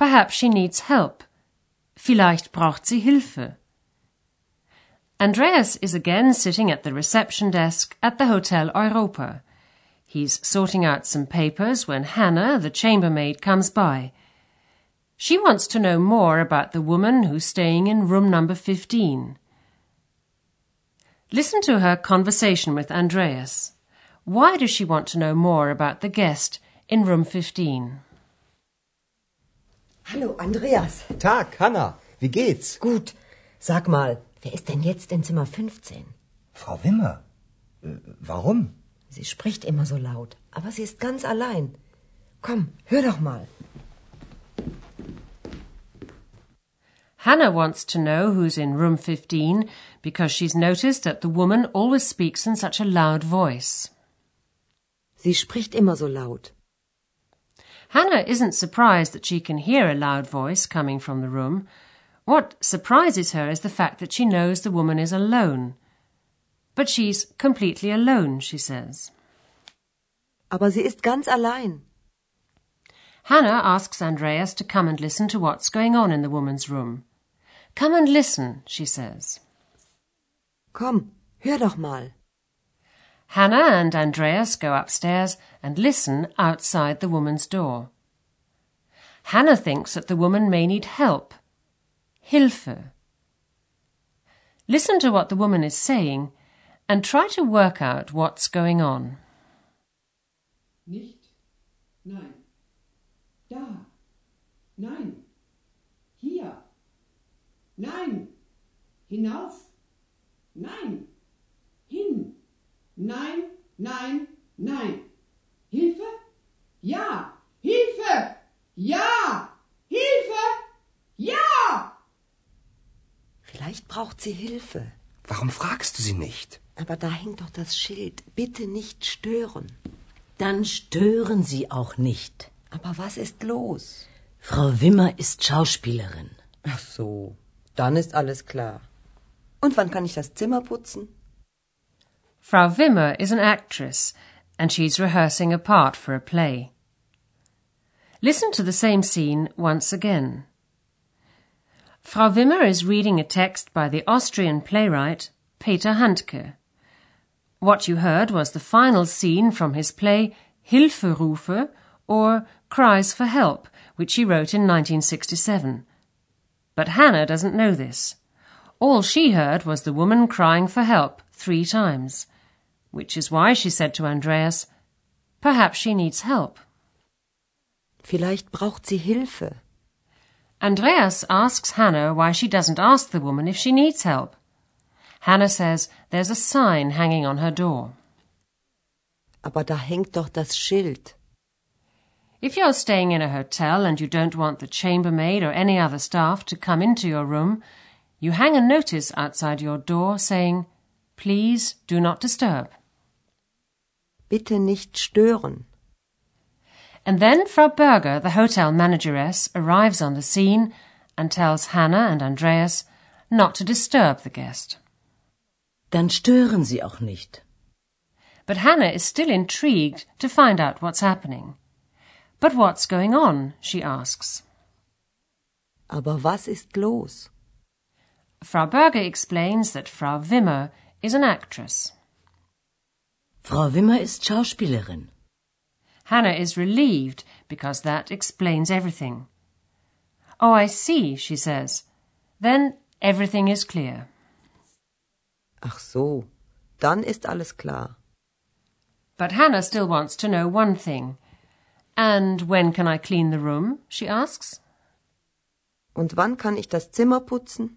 Perhaps she needs help. Vielleicht braucht sie Hilfe. Andreas is again sitting at the reception desk at the Hotel Europa. He's sorting out some papers when Hannah, the chambermaid, comes by. She wants to know more about the woman who's staying in room number 15. Listen to her conversation with Andreas. Why does she want to know more about the guest in room 15? Hallo, Andreas. Tag, Hanna. Wie geht's? Gut. Sag mal, wer ist denn jetzt in Zimmer 15? Frau Wimmer. Äh, warum? Sie spricht immer so laut, aber sie ist ganz allein. Komm, hör doch mal. Hannah wants to know who's in room 15 because she's noticed that the woman always speaks in such a loud voice. Sie spricht immer so laut. Hannah isn't surprised that she can hear a loud voice coming from the room. What surprises her is the fact that she knows the woman is alone. But she's completely alone, she says. Aber sie ist ganz allein. Hannah asks Andreas to come and listen to what's going on in the woman's room. Come and listen, she says. Komm, hör doch mal. Hannah and Andreas go upstairs and listen outside the woman's door. Hannah thinks that the woman may need help. Hilfe. Listen to what the woman is saying and try to work out what's going on. Nicht. Nein. Da. Nein. Hier. Nein. Hinauf. Nein. Hin. Nein, nein, nein. Hilfe? Ja. Hilfe! Ja! Hilfe! Ja! Vielleicht braucht sie Hilfe. Warum fragst du sie nicht? Aber da hängt doch das Schild. Bitte nicht stören. Dann stören Sie auch nicht. Aber was ist los? Frau Wimmer ist Schauspielerin. Ach so, dann ist alles klar. Und wann kann ich das Zimmer putzen? Frau Wimmer is an actress and she's rehearsing a part for a play. Listen to the same scene once again. Frau Wimmer is reading a text by the Austrian playwright Peter Handke. What you heard was the final scene from his play Hilferufe or Cries for Help, which he wrote in 1967. But Hannah doesn't know this. All she heard was the woman crying for help three times, which is why she said to Andreas, Perhaps she needs help. Vielleicht braucht sie Hilfe. Andreas asks Hannah why she doesn't ask the woman if she needs help. Hannah says there's a sign hanging on her door. Aber da hängt doch das Schild. If you're staying in a hotel and you don't want the chambermaid or any other staff to come into your room, you hang a notice outside your door saying, Please do not disturb. Bitte nicht stören. And then Frau Berger, the hotel manageress, arrives on the scene and tells Hannah and Andreas not to disturb the guest. Dann stören Sie auch nicht. But Hannah is still intrigued to find out what's happening. But what's going on? she asks. Aber was ist los? Frau Berger explains that Frau Wimmer is an actress. Frau Wimmer ist Schauspielerin. Hannah is relieved because that explains everything. Oh, I see, she says. Then everything is clear. Ach so, dann ist alles klar. But Hannah still wants to know one thing. And when can I clean the room? she asks. Und wann kann ich das Zimmer putzen?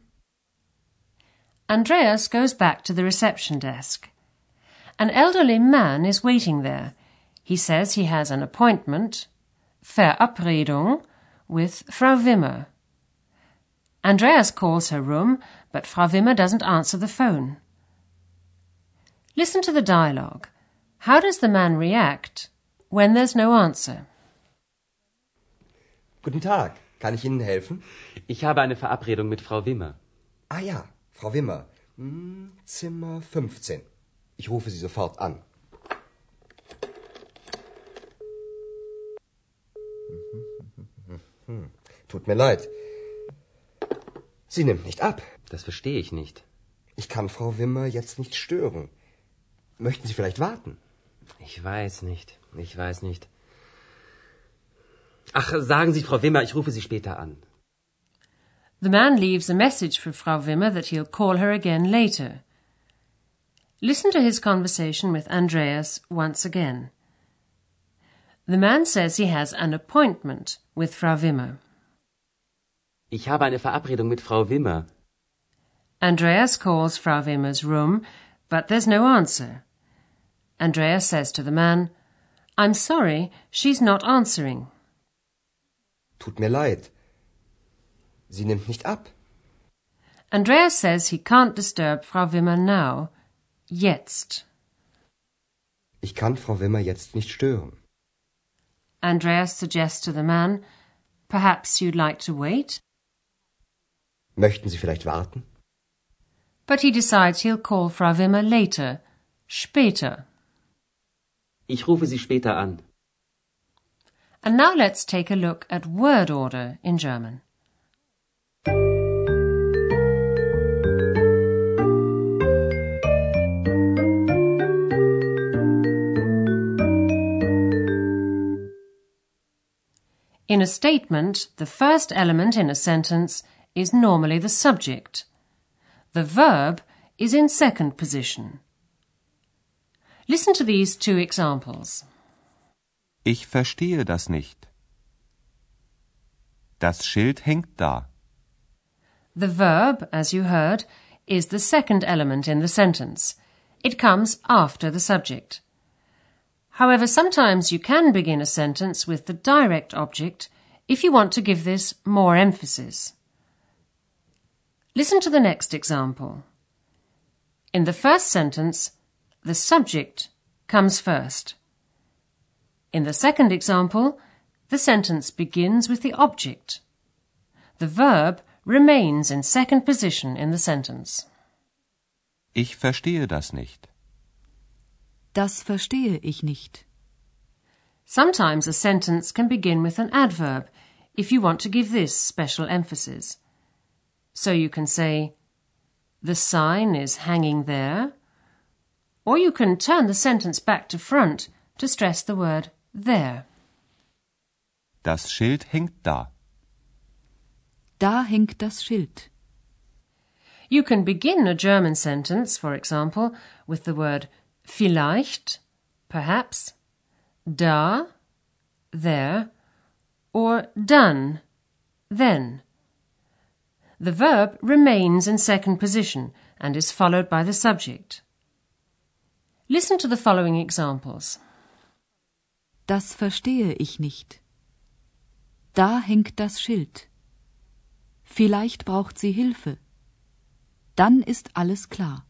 Andreas goes back to the reception desk. An elderly man is waiting there. He says he has an appointment, Verabredung, with Frau Wimmer, Andreas calls her room, but Frau Wimmer doesn't answer the phone. Listen to the dialogue. How does the man react when there's no answer? Guten Tag, kann ich Ihnen helfen? Ich habe eine Verabredung mit Frau Wimmer. Ah ja, Frau Wimmer. Hm, Zimmer 15. Ich rufe Sie sofort an. Tut mir leid. Sie nimmt nicht ab. Das verstehe ich nicht. Ich kann Frau Wimmer jetzt nicht stören. Möchten Sie vielleicht warten? Ich weiß nicht. Ich weiß nicht. Ach, sagen Sie, Frau Wimmer, ich rufe Sie später an. The man leaves a message for Frau Wimmer that he'll call her again later. Listen to his conversation with Andreas once again. The man says he has an appointment with Frau Wimmer. Ich habe eine Verabredung mit Frau Wimmer. Andreas calls Frau Wimmer's room, but there's no answer. Andreas says to the man, I'm sorry, she's not answering. Tut mir leid. Sie nimmt nicht ab. Andreas says he can't disturb Frau Wimmer now. Jetzt. Ich kann Frau Wimmer jetzt nicht stören. Andreas suggests to the man, Perhaps you'd like to wait? Möchten Sie vielleicht warten? But he decides he'll call Frau Wimmer later, später. Ich rufe Sie später an. And now let's take a look at word order in German. In a statement, the first element in a sentence is normally the subject. The verb is in second position. Listen to these two examples. Ich verstehe das nicht. Das Schild hängt da. The verb, as you heard, is the second element in the sentence. It comes after the subject. However, sometimes you can begin a sentence with the direct object if you want to give this more emphasis. Listen to the next example. In the first sentence, the subject comes first. In the second example, the sentence begins with the object. The verb remains in second position in the sentence. Ich verstehe das nicht. Das verstehe ich nicht. Sometimes a sentence can begin with an adverb if you want to give this special emphasis. So you can say, The sign is hanging there. Or you can turn the sentence back to front to stress the word there. Das Schild hängt da. Da hängt das Schild. You can begin a German sentence, for example, with the word vielleicht, perhaps, da, there, or dann, then. The verb remains in second position and is followed by the subject. Listen to the following examples. Das verstehe ich nicht. Da hängt das Schild. Vielleicht braucht sie Hilfe. Dann ist alles klar.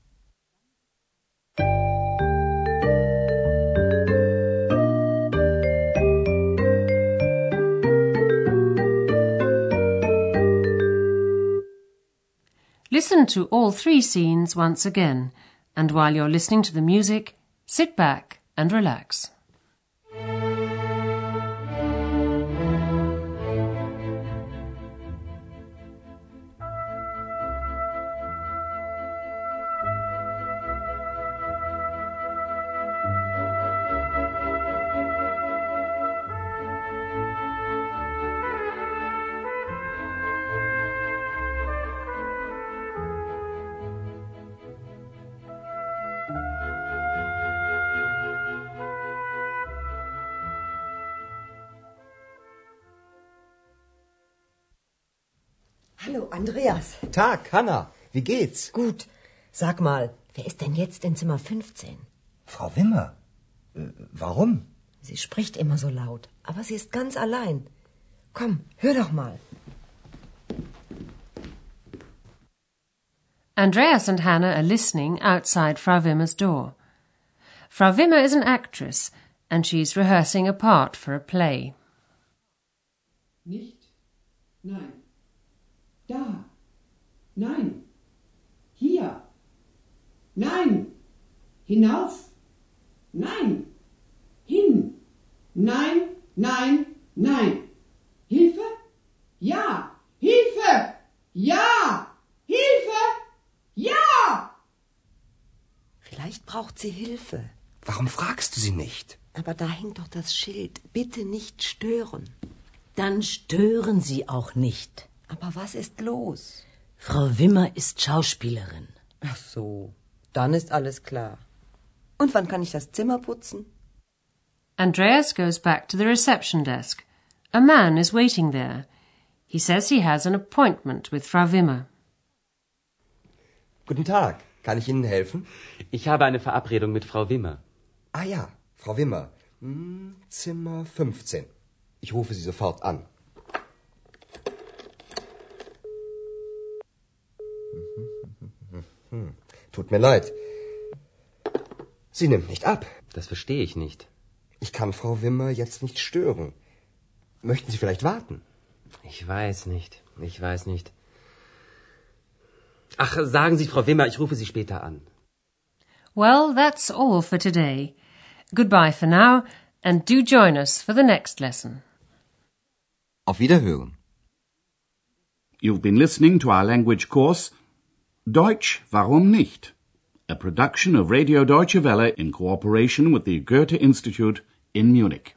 Listen to all three scenes once again, and while you're listening to the music, sit back and relax. Hallo, Andreas. Tag, Hanna. Wie geht's? Gut. Sag mal, wer ist denn jetzt in Zimmer 15? Frau Wimmer. Äh, warum? Sie spricht immer so laut, aber sie ist ganz allein. Komm, hör doch mal. Andreas and Hannah are listening outside Frau Wimmer's door. Frau Wimmer is an actress and she's rehearsing a part for a play. Nicht. Nein. Da. Nein. Hier. Nein. Hinauf. Nein. Hin. Nein, nein, nein. Hilfe? Ja. Hilfe! Ja. Hilfe! Ja! Vielleicht braucht sie Hilfe. Warum fragst du sie nicht? Aber da hängt doch das Schild. Bitte nicht stören. Dann stören Sie auch nicht. Aber was ist los? Frau Wimmer ist Schauspielerin. Ach so, dann ist alles klar. Und wann kann ich das Zimmer putzen? Andreas goes back to the reception desk. A man is waiting there. He says he has an appointment with Frau Wimmer. Guten Tag. Kann ich Ihnen helfen? Ich habe eine Verabredung mit Frau Wimmer. Ah ja, Frau Wimmer. Hm, Zimmer 15. Ich rufe Sie sofort an. Tut mir leid. Sie nimmt nicht ab. Das verstehe ich nicht. Ich kann Frau Wimmer jetzt nicht stören. Möchten Sie vielleicht warten? Ich weiß nicht. Ich weiß nicht. Ach, sagen Sie, Frau Wimmer, ich rufe Sie später an. Well, that's all for today. Goodbye for now, and do join us for the next lesson. Auf Wiederhören. You've been listening to our language course Deutsch, warum nicht? A production of Radio Deutsche Welle in cooperation with the Goethe Institute in Munich.